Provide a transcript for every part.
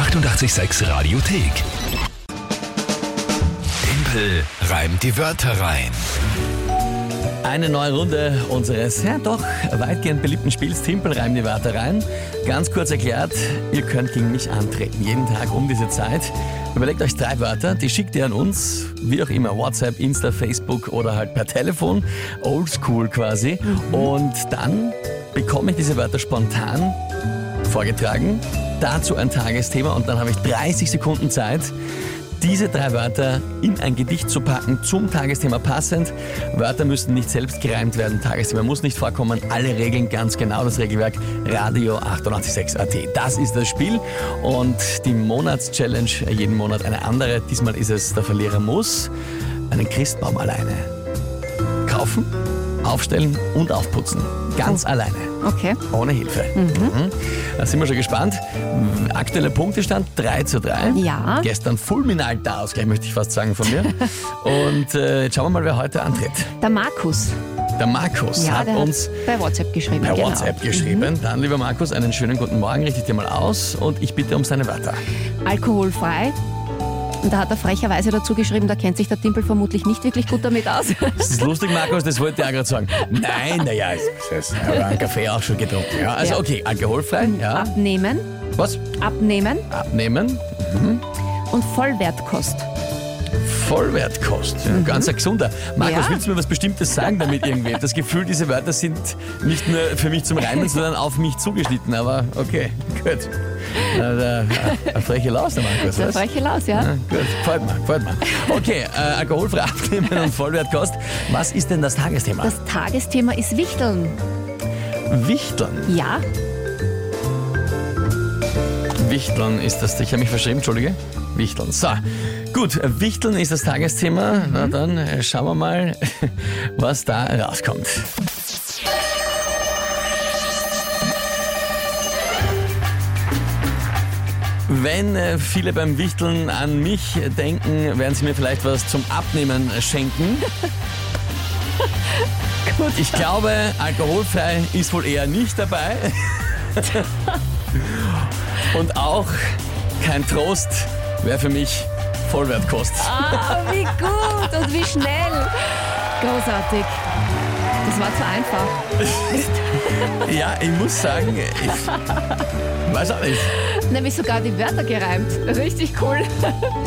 886 Radiothek. Tempel reimt die Wörter rein. Eine neue Runde unseres, ja doch, weitgehend beliebten Spiels Timpel reimt die Wörter rein. Ganz kurz erklärt, ihr könnt gegen mich antreten, jeden Tag um diese Zeit. Überlegt euch drei Wörter, die schickt ihr an uns, wie auch immer, WhatsApp, Insta, Facebook oder halt per Telefon, oldschool quasi. Und dann bekomme ich diese Wörter spontan vorgetragen, dazu ein Tagesthema und dann habe ich 30 Sekunden Zeit, diese drei Wörter in ein Gedicht zu packen, zum Tagesthema passend. Wörter müssen nicht selbst gereimt werden, Tagesthema muss nicht vorkommen. Alle Regeln ganz genau, das Regelwerk Radio 886 AT. Das ist das Spiel und die Monatschallenge, jeden Monat eine andere. Diesmal ist es, der Verlierer muss einen Christbaum alleine kaufen, aufstellen und aufputzen. Ganz alleine. Okay. Ohne Hilfe. Mhm. Da sind wir schon gespannt. Aktueller Punktestand 3 zu 3. Ja. Gestern fulminanter Ausgleich, möchte ich fast sagen, von mir. Und äh, jetzt schauen wir mal, wer heute antritt. Der Markus. Der Markus Ja, hat der uns hat bei WhatsApp geschrieben. per genau. WhatsApp geschrieben. Dann, lieber Markus, einen schönen guten Morgen, richte ich dir mal aus und ich bitte um seine Wörter. Alkoholfrei. Und da hat er frecherweise dazu geschrieben, da kennt sich der Timpel vermutlich nicht wirklich gut damit aus. Das ist lustig, Markus, das wollte ich auch gerade sagen. Nein, naja, ich habe einen Kaffee auch schon getrunken. Ja, also Ja. okay, alkoholfrei, ja. Abnehmen, Was? abnehmen Abnehmen, und Vollwertkost. Vollwertkost. Ja, Ganz ein gesunder. Markus, Mhm. Ja. willst du mir was Bestimmtes sagen damit irgendwie? Das Gefühl, diese Wörter sind nicht nur für mich zum Reimen, sondern auf mich zugeschnitten. Aber okay, gut. Eine freche Laus, der Markus. Was? freche Laus, ja? Ja, gut, gefällt mir, gefällt mir. Okay, äh, alkoholfrei abnehmen und Vollwertkost. Was ist denn das Tagesthema? Das Tagesthema ist Wichteln. Wichteln. Ja, Wichteln ist das. Ich habe mich verschrieben, Entschuldige. Wichteln. So, gut. Wichteln ist das Tagesthema. Na dann äh, schauen wir mal, was da rauskommt. Wenn äh, viele beim Wichteln an mich denken, werden sie mir vielleicht was zum Abnehmen schenken. gut. Ich glaube, alkoholfrei ist wohl eher nicht dabei. Und auch kein Trost wäre für mich Vollwertkost. Ah, wie gut und wie schnell. Großartig. Das war zu einfach. Ja, ich muss sagen, ich weiß auch nicht. Nämlich sogar die Wörter gereimt. Richtig cool.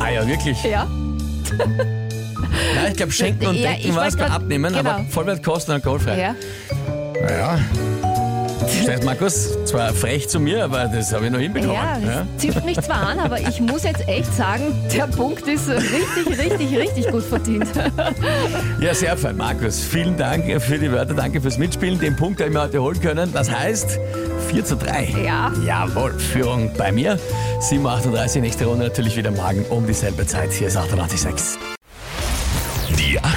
Ah ja, wirklich. Ja. Ja, ich glaube, schenken und Ja, denken war es beim Abnehmen, aber genau. Vollwertkost und alkoholfrei. ja. Naja. Stellt Markus, zwar frech zu mir, aber das habe ich noch hinbekommen. Ja, Ja, das zipft mich zwar an, aber ich muss jetzt echt sagen, der Punkt ist richtig, richtig, richtig gut verdient. Ja, sehr fein, Markus. Vielen Dank für die Wörter, danke fürs Mitspielen. Den Punkt habe ich mir heute holen können. Das heißt 4 zu 3. Ja. Jawohl, Führung bei mir. 7.38 nächste Runde natürlich wieder morgen um dieselbe Zeit. Hier ist 886.